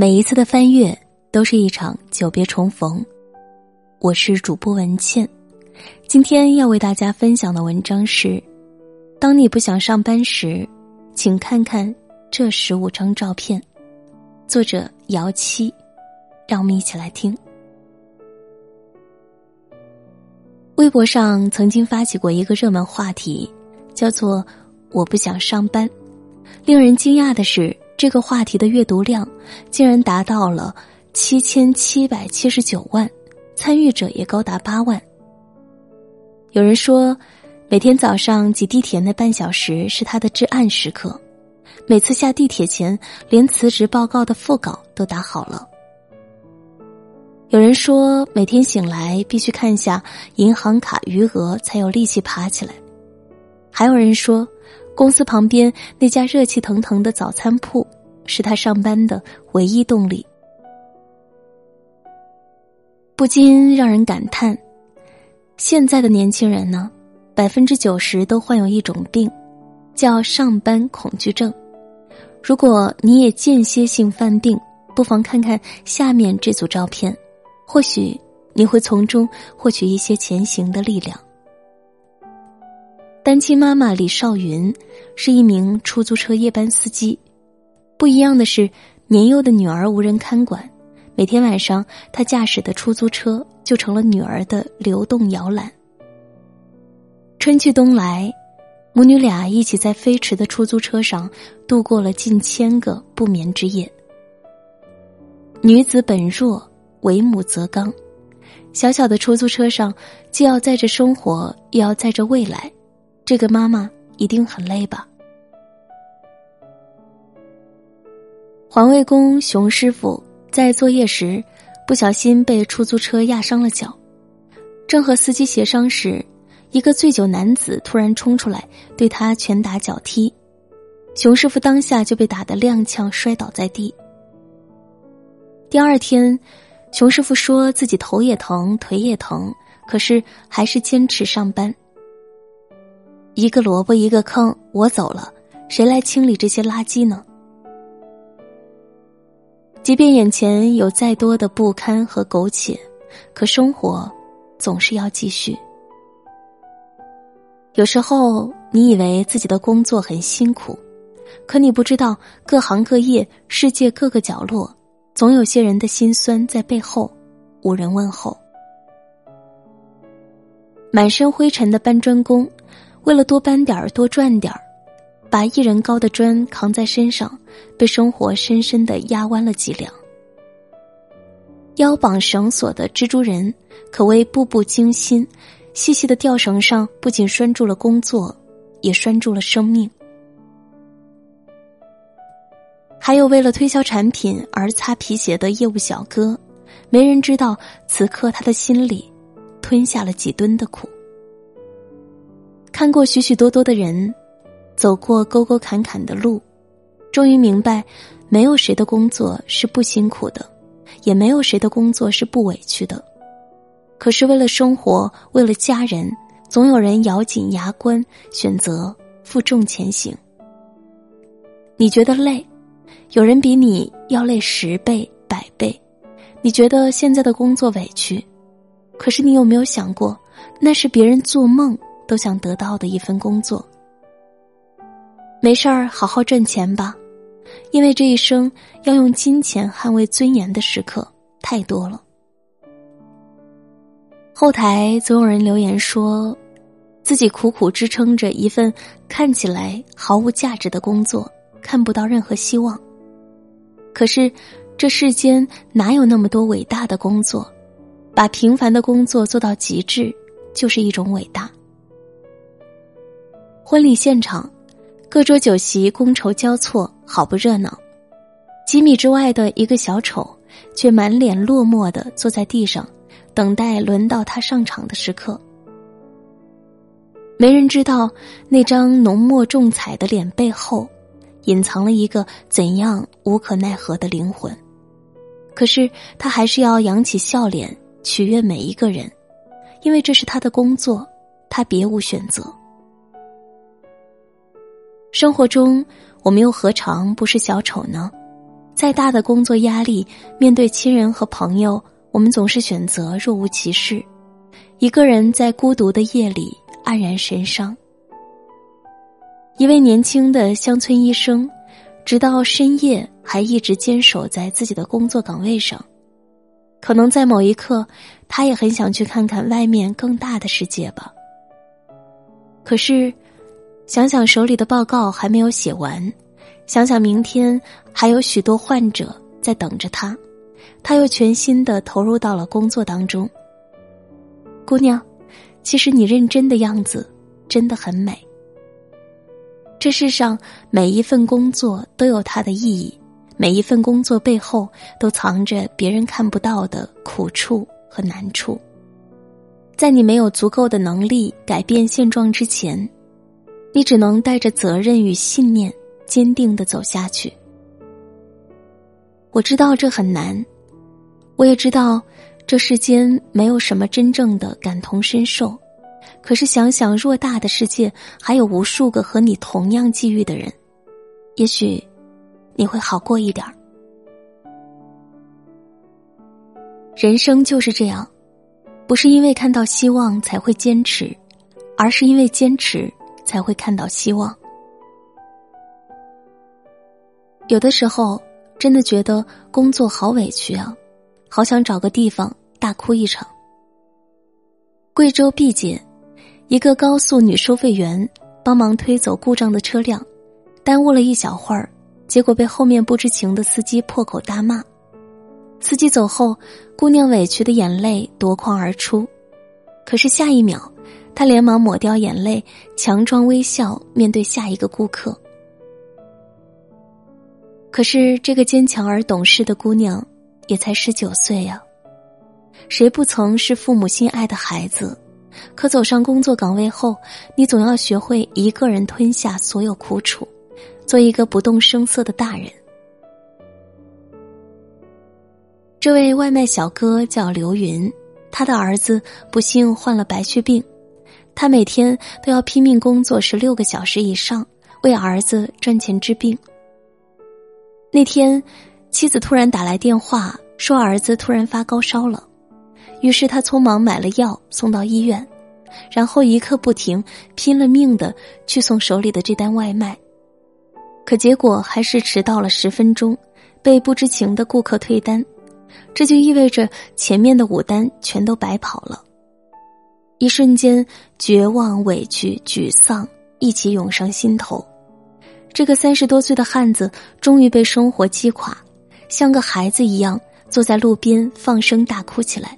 每一次的翻阅都是一场久别重逢。我是主播文倩，今天要为大家分享的文章是：当你不想上班时，请看看这十五张照片。作者姚七，让我们一起来听。微博上曾经发起过一个热门话题，叫做“我不想上班”。令人惊讶的是。这个话题的阅读量竟然达到了七千七百七十九万，参与者也高达八万。有人说，每天早上挤地铁那半小时是他的至暗时刻，每次下地铁前连辞职报告的副稿都打好了。有人说，每天醒来必须看下银行卡余额才有力气爬起来。还有人说。公司旁边那家热气腾腾的早餐铺，是他上班的唯一动力。不禁让人感叹：现在的年轻人呢，百分之九十都患有一种病，叫上班恐惧症。如果你也间歇性犯病，不妨看看下面这组照片，或许你会从中获取一些前行的力量。单亲妈妈李少云是一名出租车夜班司机，不一样的是，年幼的女儿无人看管，每天晚上她驾驶的出租车就成了女儿的流动摇篮。春去冬来，母女俩一起在飞驰的出租车上度过了近千个不眠之夜。女子本弱，为母则刚，小小的出租车上，既要载着生活，又要载着未来。这个妈妈一定很累吧？环卫工熊师傅在作业时不小心被出租车压伤了脚，正和司机协商时，一个醉酒男子突然冲出来对他拳打脚踢，熊师傅当下就被打得踉跄摔倒在地。第二天，熊师傅说自己头也疼，腿也疼，可是还是坚持上班。一个萝卜一个坑，我走了，谁来清理这些垃圾呢？即便眼前有再多的不堪和苟且，可生活总是要继续。有时候你以为自己的工作很辛苦，可你不知道各行各业、世界各个角落，总有些人的辛酸在背后，无人问候。满身灰尘的搬砖工。为了多搬点儿、多赚点儿，把一人高的砖扛在身上，被生活深深的压弯了脊梁。腰绑绳索的蜘蛛人可谓步步惊心，细细的吊绳上不仅拴住了工作，也拴住了生命。还有为了推销产品而擦皮鞋的业务小哥，没人知道此刻他的心里吞下了几吨的苦。看过许许多多的人，走过沟沟坎坎的路，终于明白，没有谁的工作是不辛苦的，也没有谁的工作是不委屈的。可是为了生活，为了家人，总有人咬紧牙关，选择负重前行。你觉得累，有人比你要累十倍、百倍。你觉得现在的工作委屈，可是你有没有想过，那是别人做梦。都想得到的一份工作，没事儿，好好赚钱吧，因为这一生要用金钱捍卫尊严的时刻太多了。后台总有人留言说，自己苦苦支撑着一份看起来毫无价值的工作，看不到任何希望。可是，这世间哪有那么多伟大的工作？把平凡的工作做到极致，就是一种伟大。婚礼现场，各桌酒席觥筹交错，好不热闹。几米之外的一个小丑，却满脸落寞的坐在地上，等待轮到他上场的时刻。没人知道那张浓墨重彩的脸背后，隐藏了一个怎样无可奈何的灵魂。可是他还是要扬起笑脸，取悦每一个人，因为这是他的工作，他别无选择。生活中，我们又何尝不是小丑呢？再大的工作压力，面对亲人和朋友，我们总是选择若无其事，一个人在孤独的夜里黯然神伤。一位年轻的乡村医生，直到深夜还一直坚守在自己的工作岗位上。可能在某一刻，他也很想去看看外面更大的世界吧。可是，想想手里的报告还没有写完，想想明天还有许多患者在等着他，他又全心的投入到了工作当中。姑娘，其实你认真的样子真的很美。这世上每一份工作都有它的意义。每一份工作背后都藏着别人看不到的苦处和难处，在你没有足够的能力改变现状之前，你只能带着责任与信念，坚定的走下去。我知道这很难，我也知道这世间没有什么真正的感同身受，可是想想偌大的世界，还有无数个和你同样际遇的人，也许。你会好过一点儿。人生就是这样，不是因为看到希望才会坚持，而是因为坚持才会看到希望。有的时候真的觉得工作好委屈啊，好想找个地方大哭一场。贵州毕节，一个高速女收费员帮忙推走故障的车辆，耽误了一小会儿。结果被后面不知情的司机破口大骂，司机走后，姑娘委屈的眼泪夺眶而出。可是下一秒，他连忙抹掉眼泪，强装微笑面对下一个顾客。可是这个坚强而懂事的姑娘，也才十九岁呀。谁不曾是父母心爱的孩子？可走上工作岗位后，你总要学会一个人吞下所有苦楚。做一个不动声色的大人。这位外卖小哥叫刘云，他的儿子不幸患了白血病，他每天都要拼命工作十六个小时以上，为儿子赚钱治病。那天，妻子突然打来电话，说儿子突然发高烧了，于是他匆忙买了药送到医院，然后一刻不停，拼了命的去送手里的这单外卖。可结果还是迟到了十分钟，被不知情的顾客退单，这就意味着前面的五单全都白跑了。一瞬间，绝望、委屈、沮丧一起涌上心头。这个三十多岁的汉子终于被生活击垮，像个孩子一样坐在路边放声大哭起来。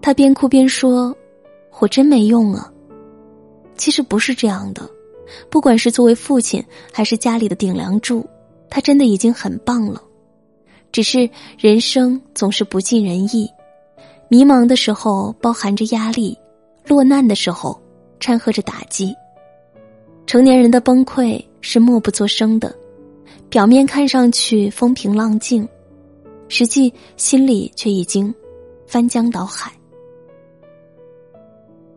他边哭边说：“我真没用啊。”其实不是这样的。不管是作为父亲，还是家里的顶梁柱，他真的已经很棒了。只是人生总是不尽人意，迷茫的时候包含着压力，落难的时候掺和着打击。成年人的崩溃是默不作声的，表面看上去风平浪静，实际心里却已经翻江倒海。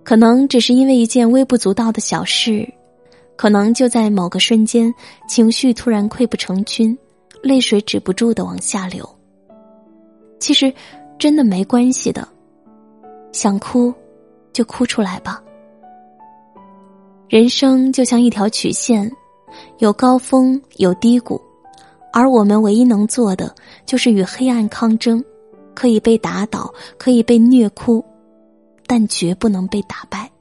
可能只是因为一件微不足道的小事。可能就在某个瞬间，情绪突然溃不成军，泪水止不住的往下流。其实，真的没关系的，想哭，就哭出来吧。人生就像一条曲线，有高峰，有低谷，而我们唯一能做的，就是与黑暗抗争。可以被打倒，可以被虐哭，但绝不能被打败。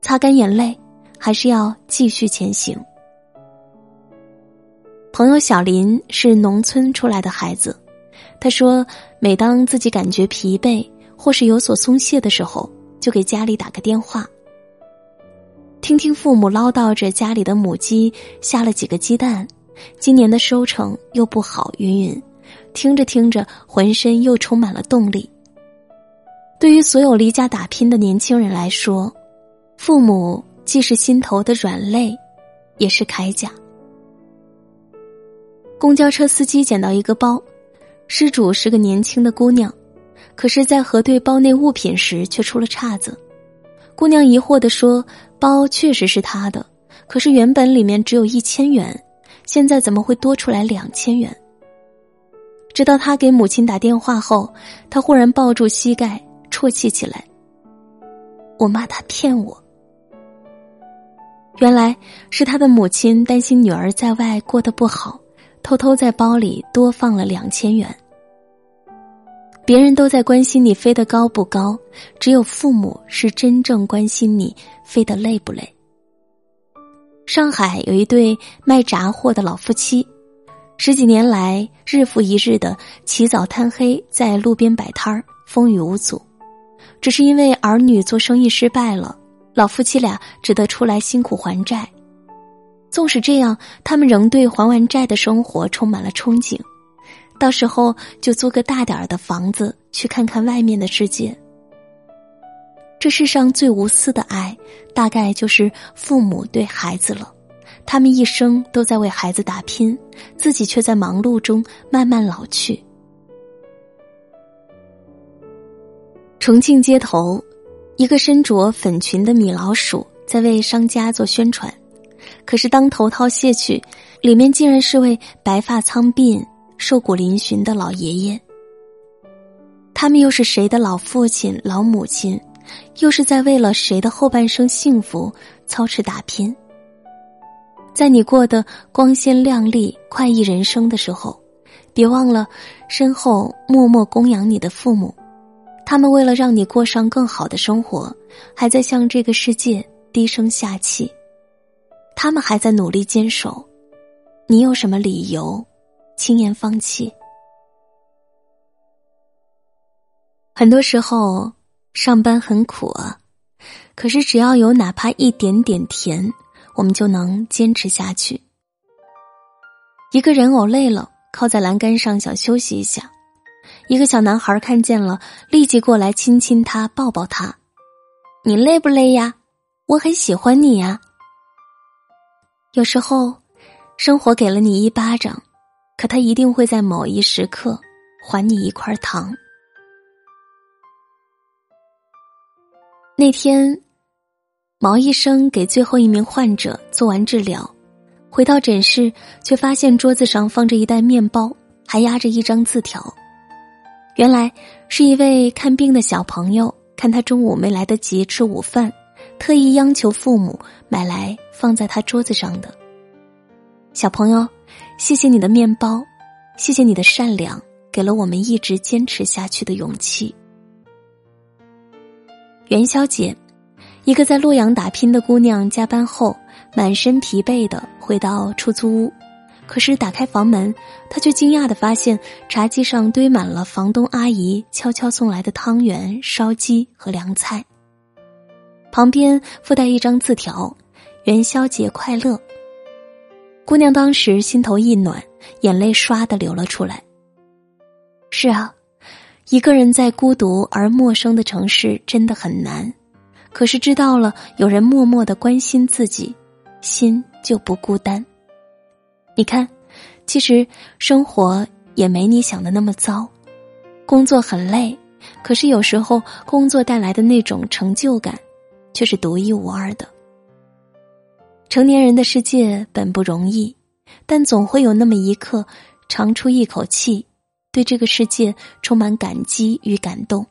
擦干眼泪。还是要继续前行。朋友小林是农村出来的孩子，他说，每当自己感觉疲惫或是有所松懈的时候，就给家里打个电话，听听父母唠叨着家里的母鸡下了几个鸡蛋，今年的收成又不好，云云，听着听着，浑身又充满了动力。对于所有离家打拼的年轻人来说，父母。既是心头的软肋，也是铠甲。公交车司机捡到一个包，失主是个年轻的姑娘，可是，在核对包内物品时却出了岔子。姑娘疑惑的说：“包确实是她的，可是原本里面只有一千元，现在怎么会多出来两千元？直到他给母亲打电话后，他忽然抱住膝盖啜泣起来。我骂他骗我。原来是他的母亲担心女儿在外过得不好，偷偷在包里多放了两千元。别人都在关心你飞得高不高，只有父母是真正关心你飞得累不累。上海有一对卖炸货的老夫妻，十几年来日复一日的起早贪黑在路边摆摊儿，风雨无阻。只是因为儿女做生意失败了。老夫妻俩只得出来辛苦还债，纵使这样，他们仍对还完债的生活充满了憧憬。到时候就租个大点儿的房子，去看看外面的世界。这世上最无私的爱，大概就是父母对孩子了。他们一生都在为孩子打拼，自己却在忙碌中慢慢老去。重庆街头。一个身着粉裙的米老鼠在为商家做宣传，可是当头套卸去，里面竟然是位白发苍鬓、瘦骨嶙峋的老爷爷。他们又是谁的老父亲、老母亲？又是在为了谁的后半生幸福操持打拼？在你过得光鲜亮丽、快意人生的时候，别忘了身后默默供养你的父母。他们为了让你过上更好的生活，还在向这个世界低声下气。他们还在努力坚守，你有什么理由轻言放弃？很多时候上班很苦啊，可是只要有哪怕一点点甜，我们就能坚持下去。一个人偶累了，靠在栏杆上想休息一下。一个小男孩看见了，立即过来亲亲他，抱抱他。你累不累呀？我很喜欢你呀。有时候，生活给了你一巴掌，可他一定会在某一时刻还你一块糖。那天，毛医生给最后一名患者做完治疗，回到诊室，却发现桌子上放着一袋面包，还压着一张字条。原来是一位看病的小朋友，看他中午没来得及吃午饭，特意央求父母买来放在他桌子上的。小朋友，谢谢你的面包，谢谢你的善良，给了我们一直坚持下去的勇气。元宵节，一个在洛阳打拼的姑娘加班后，满身疲惫的回到出租屋。可是打开房门，她却惊讶的发现茶几上堆满了房东阿姨悄悄送来的汤圆、烧鸡和凉菜。旁边附带一张字条：“元宵节快乐。”姑娘当时心头一暖，眼泪唰的流了出来。是啊，一个人在孤独而陌生的城市真的很难，可是知道了有人默默的关心自己，心就不孤单。你看，其实生活也没你想的那么糟。工作很累，可是有时候工作带来的那种成就感，却是独一无二的。成年人的世界本不容易，但总会有那么一刻，长出一口气，对这个世界充满感激与感动。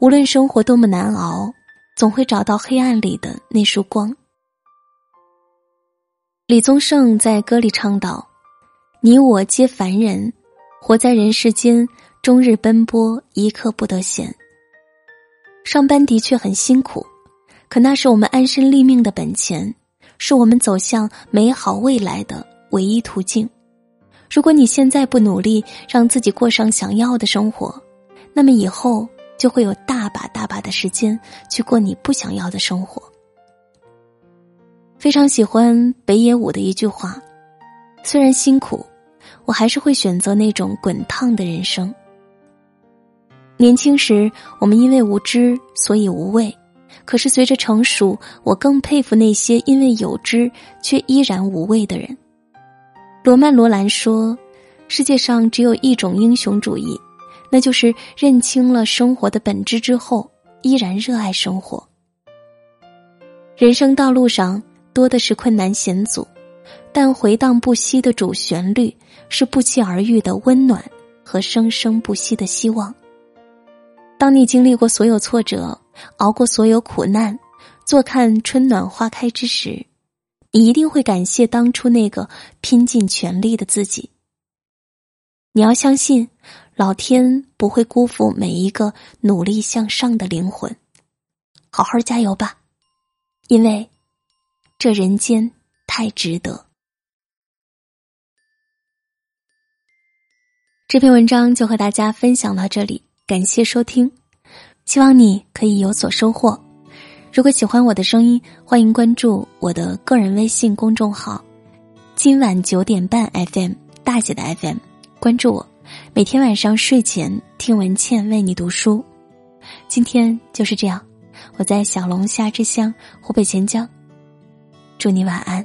无论生活多么难熬，总会找到黑暗里的那束光。李宗盛在歌里唱道：“你我皆凡人，活在人世间，终日奔波，一刻不得闲。上班的确很辛苦，可那是我们安身立命的本钱，是我们走向美好未来的唯一途径。如果你现在不努力，让自己过上想要的生活，那么以后就会有大把大把的时间去过你不想要的生活。”非常喜欢北野武的一句话：“虽然辛苦，我还是会选择那种滚烫的人生。”年轻时，我们因为无知，所以无畏；可是随着成熟，我更佩服那些因为有知却依然无畏的人。罗曼·罗兰说：“世界上只有一种英雄主义，那就是认清了生活的本质之后，依然热爱生活。”人生道路上。多的是困难险阻，但回荡不息的主旋律是不期而遇的温暖和生生不息的希望。当你经历过所有挫折，熬过所有苦难，坐看春暖花开之时，你一定会感谢当初那个拼尽全力的自己。你要相信，老天不会辜负每一个努力向上的灵魂。好好加油吧，因为这人间太值得。这篇文章就和大家分享到这里，感谢收听，希望你可以有所收获。如果喜欢我的声音，欢迎关注我的个人微信公众号“今晚九点半 FM” 大写的 FM，关注我，每天晚上睡前听文倩为你读书。今天就是这样，我在小龙虾之乡湖北潜江，祝你晚安。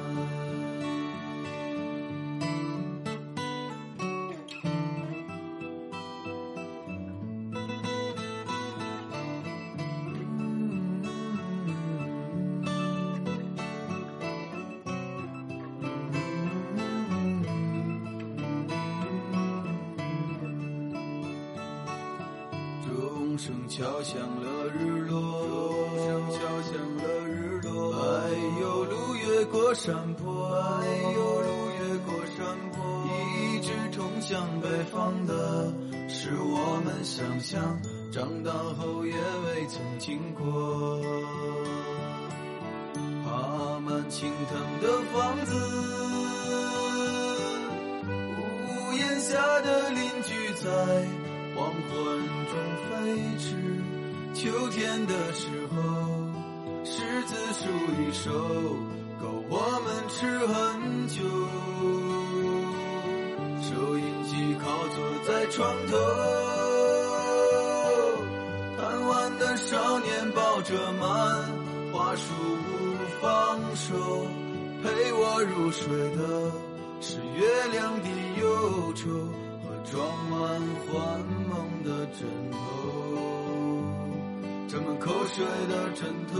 越过山坡，哎呦，路越过山坡。一直通向北方的，是我们想象，长大后也未曾经过。爬满青藤的房子，屋檐下的邻居在。黄昏中飞驰，秋天的时候，柿子树一熟，够我们吃很久。收音机靠坐在床头，贪玩的少年抱着漫画书不放手，陪我入睡的是月亮的忧愁和。装满幻梦的枕头，沾满口水的枕头。